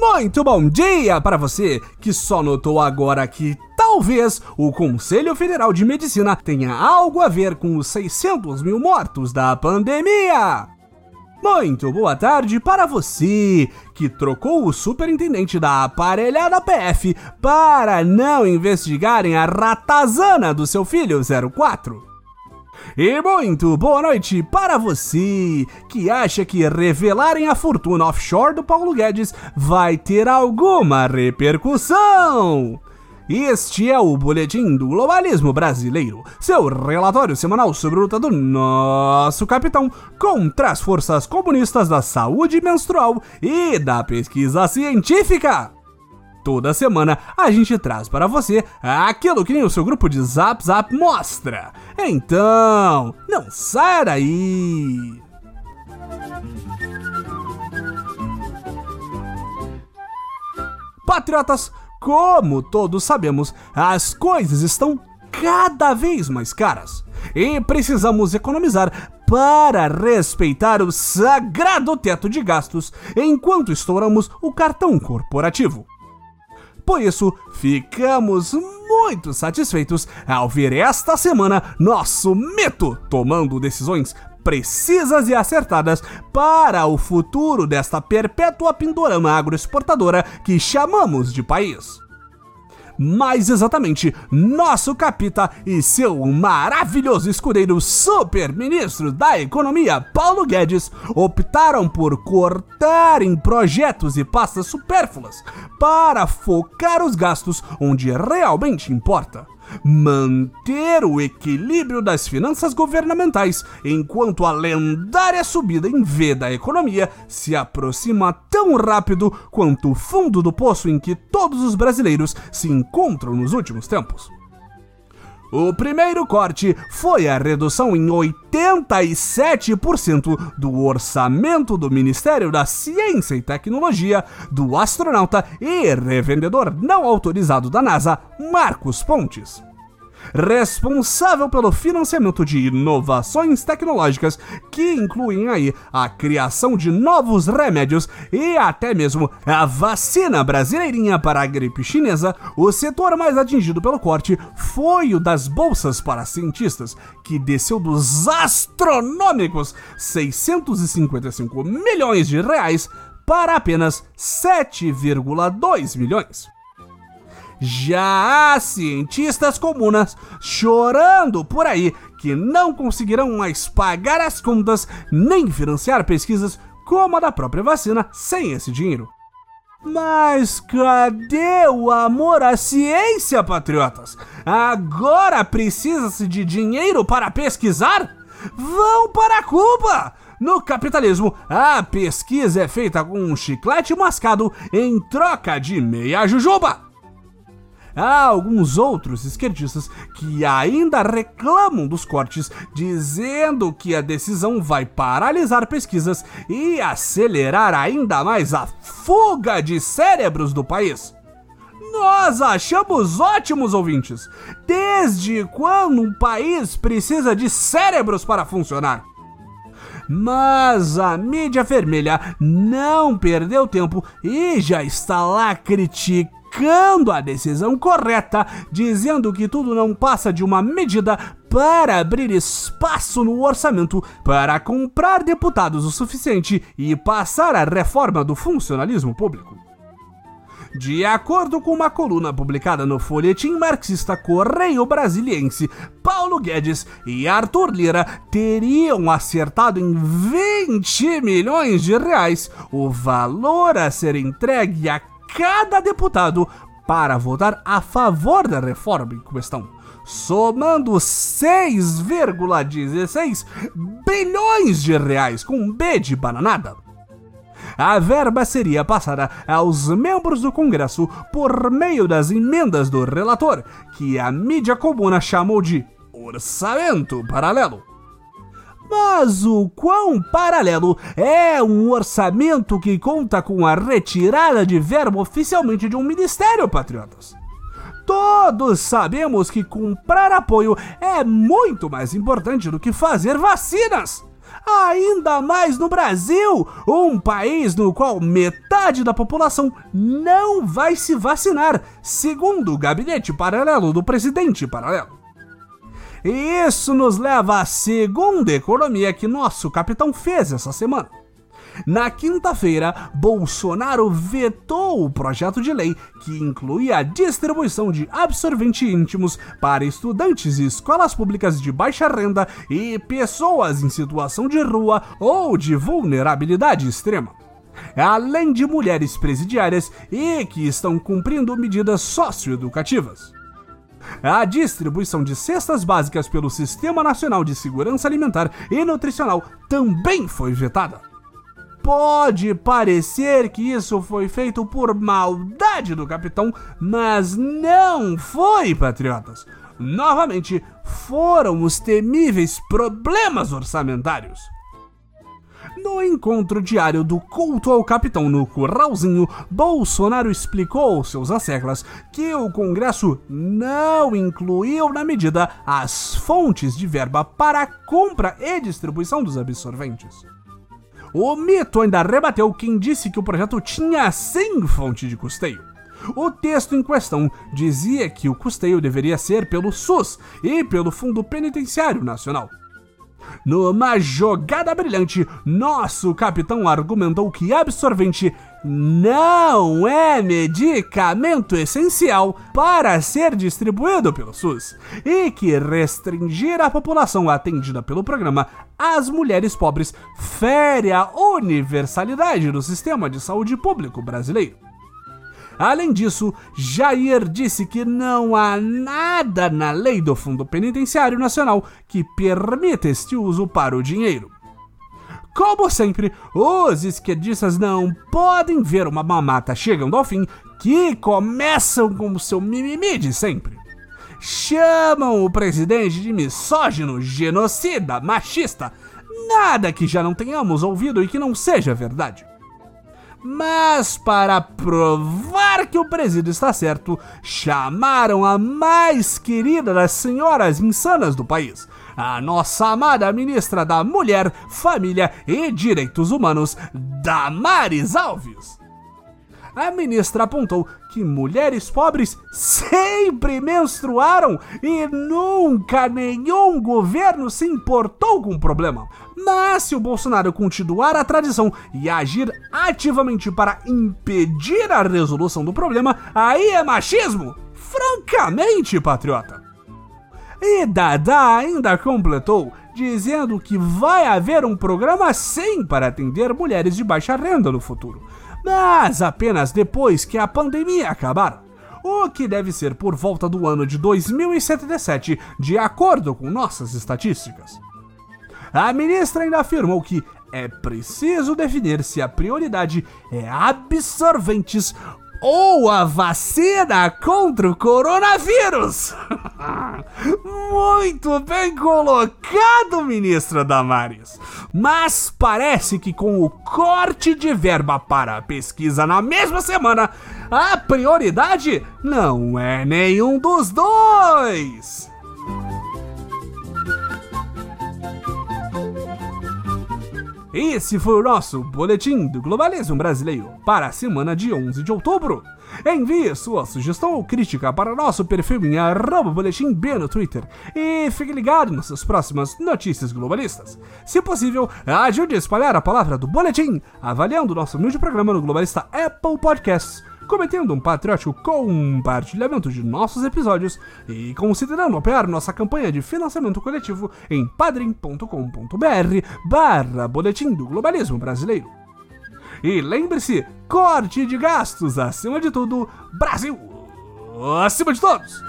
Muito bom dia para você que só notou agora que talvez o Conselho Federal de Medicina tenha algo a ver com os 600 mil mortos da pandemia. Muito boa tarde para você que trocou o superintendente da aparelhada PF para não investigarem a ratazana do seu filho 04. E muito boa noite para você que acha que revelarem a fortuna offshore do Paulo Guedes vai ter alguma repercussão. Este é o Boletim do Globalismo Brasileiro, seu relatório semanal sobre a luta do nosso capitão contra as forças comunistas da saúde menstrual e da pesquisa científica. Toda semana a gente traz para você aquilo que nem o seu grupo de Zap Zap mostra. Então, não saia daí! Patriotas, como todos sabemos, as coisas estão cada vez mais caras e precisamos economizar para respeitar o sagrado teto de gastos enquanto estouramos o cartão corporativo. Por isso, ficamos muito satisfeitos ao ver esta semana nosso Meto tomando decisões precisas e acertadas para o futuro desta perpétua pindorama agroexportadora que chamamos de país mais exatamente, nosso capita e seu maravilhoso escudeiro super-ministro da Economia, Paulo Guedes, optaram por cortar em projetos e pastas supérfluas para focar os gastos onde realmente importa manter o equilíbrio das finanças governamentais enquanto a lendária subida em V da economia se aproxima tão rápido quanto o fundo do poço em que todos os brasileiros se encontram nos últimos tempos. O primeiro corte foi a redução em 87% do orçamento do Ministério da Ciência e Tecnologia do astronauta e revendedor não autorizado da NASA, Marcos Pontes responsável pelo financiamento de inovações tecnológicas que incluem aí a criação de novos remédios e até mesmo a vacina brasileirinha para a gripe chinesa, o setor mais atingido pelo corte foi o das bolsas para cientistas, que desceu dos astronômicos 655 milhões de reais para apenas 7,2 milhões. Já há cientistas comunas chorando por aí que não conseguirão mais pagar as contas nem financiar pesquisas como a da própria vacina sem esse dinheiro. Mas cadê o amor à ciência, patriotas? Agora precisa-se de dinheiro para pesquisar? Vão para Cuba! No capitalismo, a pesquisa é feita com um chiclete mascado em troca de meia jujuba. Há alguns outros esquerdistas que ainda reclamam dos cortes, dizendo que a decisão vai paralisar pesquisas e acelerar ainda mais a fuga de cérebros do país. Nós achamos ótimos ouvintes. Desde quando um país precisa de cérebros para funcionar? Mas a mídia vermelha não perdeu tempo e já está lá criticando criticando a decisão correta, dizendo que tudo não passa de uma medida para abrir espaço no orçamento para comprar deputados o suficiente e passar a reforma do funcionalismo público. De acordo com uma coluna publicada no folhetim marxista Correio Brasiliense, Paulo Guedes e Arthur Lira teriam acertado em 20 milhões de reais o valor a ser entregue a cada deputado para votar a favor da reforma em questão, somando 6,16 bilhões de reais com B de bananada. A verba seria passada aos membros do Congresso por meio das emendas do relator, que a mídia comuna chamou de orçamento paralelo. Mas o quão paralelo é um orçamento que conta com a retirada de verbo oficialmente de um ministério, patriotas? Todos sabemos que comprar apoio é muito mais importante do que fazer vacinas. Ainda mais no Brasil, um país no qual metade da população não vai se vacinar, segundo o gabinete paralelo do presidente paralelo. E isso nos leva à segunda economia que nosso capitão fez essa semana. Na quinta-feira, Bolsonaro vetou o projeto de lei que inclui a distribuição de absorventes íntimos para estudantes e escolas públicas de baixa renda e pessoas em situação de rua ou de vulnerabilidade extrema além de mulheres presidiárias e que estão cumprindo medidas socioeducativas. A distribuição de cestas básicas pelo Sistema Nacional de Segurança Alimentar e Nutricional também foi vetada. Pode parecer que isso foi feito por maldade do capitão, mas não foi, patriotas. Novamente, foram os temíveis problemas orçamentários. No encontro diário do culto ao capitão no Curralzinho, Bolsonaro explicou aos seus asseclas que o Congresso não incluiu na medida as fontes de verba para a compra e distribuição dos absorventes. O mito ainda rebateu quem disse que o projeto tinha sim fonte de custeio. O texto em questão dizia que o custeio deveria ser pelo SUS e pelo Fundo Penitenciário Nacional. Numa jogada brilhante, nosso capitão argumentou que absorvente não é medicamento essencial para ser distribuído pelo SUS e que restringir a população atendida pelo programa às mulheres pobres fere a universalidade do sistema de saúde público brasileiro. Além disso, Jair disse que não há nada na lei do Fundo Penitenciário Nacional que permita este uso para o dinheiro. Como sempre, os esquerdistas não podem ver uma mamata chegando ao fim que começam com o seu mimimi de sempre. Chamam o presidente de misógino, genocida, machista. Nada que já não tenhamos ouvido e que não seja verdade. Mas para provar que o presídio está certo, chamaram a mais querida das senhoras insanas do país, a nossa amada ministra da Mulher, Família e Direitos Humanos, Damares Alves a ministra apontou que mulheres pobres sempre menstruaram e nunca nenhum governo se importou com o problema. Mas se o Bolsonaro continuar a tradição e agir ativamente para impedir a resolução do problema, aí é machismo? Francamente, patriota. E Dada ainda completou dizendo que vai haver um programa sim para atender mulheres de baixa renda no futuro mas apenas depois que a pandemia acabar. O que deve ser por volta do ano de 2077, de acordo com nossas estatísticas. A ministra ainda afirmou que é preciso definir se a prioridade é absorventes ou a vacina contra o coronavírus. Muito bem colocado, ministra Damares. Mas parece que com o corte de verba para a pesquisa na mesma semana, a prioridade não é nenhum dos dois. Esse foi o nosso Boletim do Globalismo Brasileiro para a semana de 11 de outubro. Envie sua sugestão ou crítica para nosso perfil em arroba boletim B no Twitter e fique ligado nas suas próximas notícias globalistas. Se possível, ajude a espalhar a palavra do Boletim, avaliando nosso humilde programa no Globalista Apple Podcasts cometendo um patriótico compartilhamento de nossos episódios e considerando apoiar nossa campanha de financiamento coletivo em padrim.com.br barra Boletim do Globalismo Brasileiro. E lembre-se, corte de gastos acima de tudo, Brasil acima de todos!